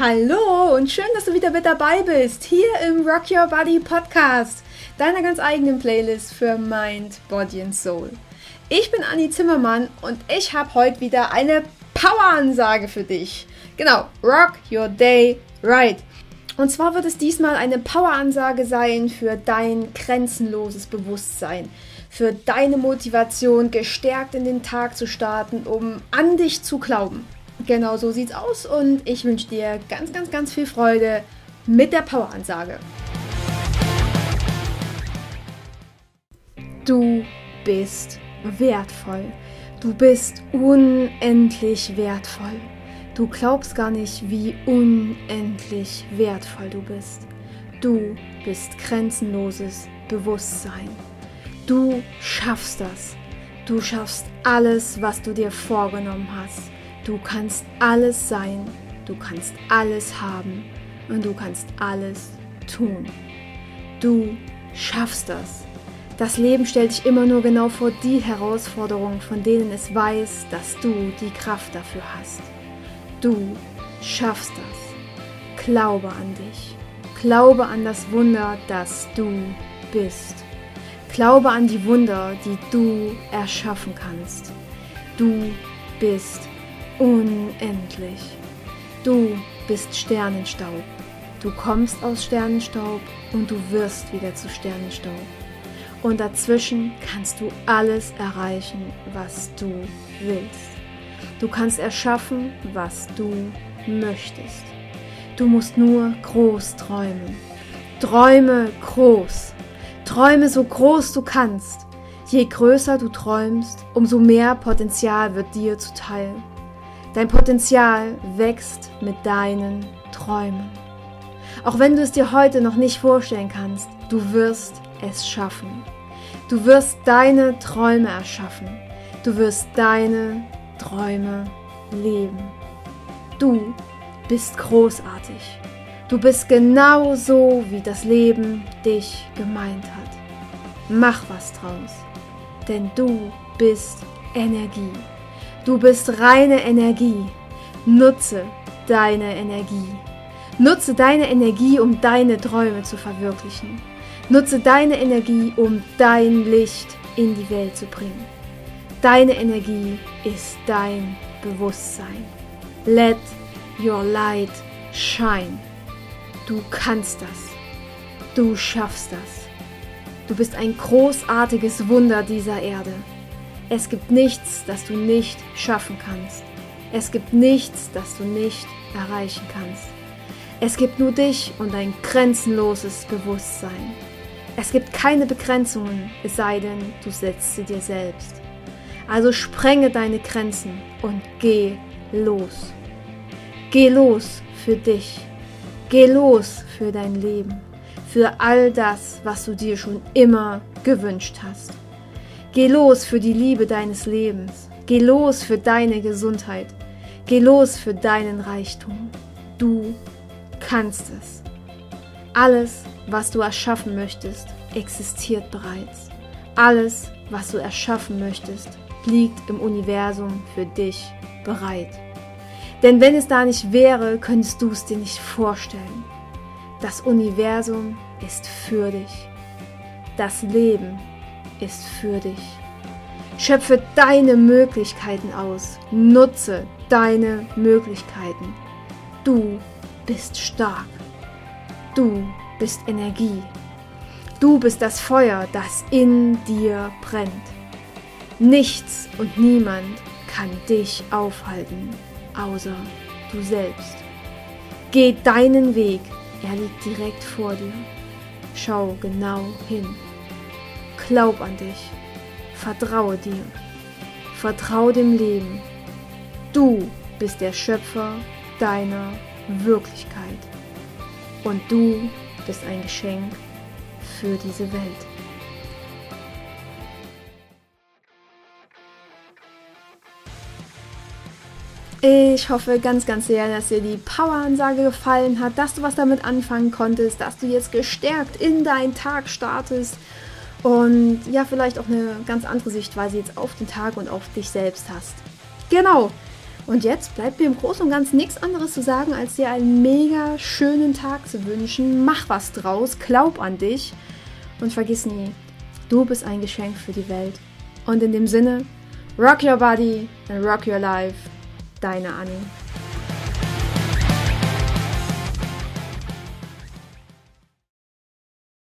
Hallo und schön, dass du wieder mit dabei bist, hier im Rock Your Body Podcast, deiner ganz eigenen Playlist für Mind, Body and Soul. Ich bin Anni Zimmermann und ich habe heute wieder eine Power-Ansage für dich. Genau, Rock Your Day Right. Und zwar wird es diesmal eine Power-Ansage sein für dein grenzenloses Bewusstsein, für deine Motivation, gestärkt in den Tag zu starten, um an dich zu glauben. Genau so sieht's aus und ich wünsche dir ganz, ganz, ganz viel Freude mit der Power-Ansage. Du bist wertvoll. Du bist unendlich wertvoll. Du glaubst gar nicht, wie unendlich wertvoll du bist. Du bist grenzenloses Bewusstsein. Du schaffst das. Du schaffst alles, was du dir vorgenommen hast. Du kannst alles sein, du kannst alles haben und du kannst alles tun. Du schaffst das. Das Leben stellt dich immer nur genau vor die Herausforderungen, von denen es weiß, dass du die Kraft dafür hast. Du schaffst das. Glaube an dich. Glaube an das Wunder, das du bist. Glaube an die Wunder, die du erschaffen kannst. Du bist unendlich. Du bist Sternenstaub. Du kommst aus Sternenstaub und du wirst wieder zu Sternenstaub. Und dazwischen kannst du alles erreichen, was du willst. Du kannst erschaffen, was du möchtest. Du musst nur groß träumen. Träume groß. Träume so groß du kannst. Je größer du träumst, umso mehr Potenzial wird dir zuteil. Dein Potenzial wächst mit deinen Träumen. Auch wenn du es dir heute noch nicht vorstellen kannst, du wirst es schaffen. Du wirst deine Träume erschaffen. Du wirst deine Träume leben. Du bist großartig. Du bist genau so, wie das Leben dich gemeint hat. Mach was draus, denn du bist Energie. Du bist reine Energie. Nutze deine Energie. Nutze deine Energie, um deine Träume zu verwirklichen. Nutze deine Energie, um dein Licht in die Welt zu bringen. Deine Energie ist dein Bewusstsein. Let your light shine. Du kannst das. Du schaffst das. Du bist ein großartiges Wunder dieser Erde. Es gibt nichts, das du nicht schaffen kannst. Es gibt nichts, das du nicht erreichen kannst. Es gibt nur dich und ein grenzenloses Bewusstsein. Es gibt keine Begrenzungen, es sei denn, du setzt sie dir selbst. Also sprenge deine Grenzen und geh los. Geh los für dich. Geh los für dein Leben. Für all das, was du dir schon immer gewünscht hast. Geh los für die Liebe deines Lebens. Geh los für deine Gesundheit. Geh los für deinen Reichtum. Du kannst es. Alles, was du erschaffen möchtest, existiert bereits. Alles, was du erschaffen möchtest, liegt im Universum für dich bereit. Denn wenn es da nicht wäre, könntest du es dir nicht vorstellen. Das Universum ist für dich. Das Leben ist für dich. Schöpfe deine Möglichkeiten aus. Nutze deine Möglichkeiten. Du bist stark. Du bist Energie. Du bist das Feuer, das in dir brennt. Nichts und niemand kann dich aufhalten, außer du selbst. Geh deinen Weg, er liegt direkt vor dir. Schau genau hin. Glaub an dich. Vertraue dir. Vertraue dem Leben. Du bist der Schöpfer deiner Wirklichkeit. Und du bist ein Geschenk für diese Welt. Ich hoffe ganz, ganz sehr, dass dir die Power-Ansage gefallen hat, dass du was damit anfangen konntest, dass du jetzt gestärkt in deinen Tag startest und ja, vielleicht auch eine ganz andere Sichtweise jetzt auf den Tag und auf dich selbst hast. Genau. Und jetzt bleibt mir im Großen und Ganzen nichts anderes zu sagen, als dir einen mega schönen Tag zu wünschen. Mach was draus, glaub an dich und vergiss nie, du bist ein Geschenk für die Welt. Und in dem Sinne, rock your body and rock your life. Deine Annie.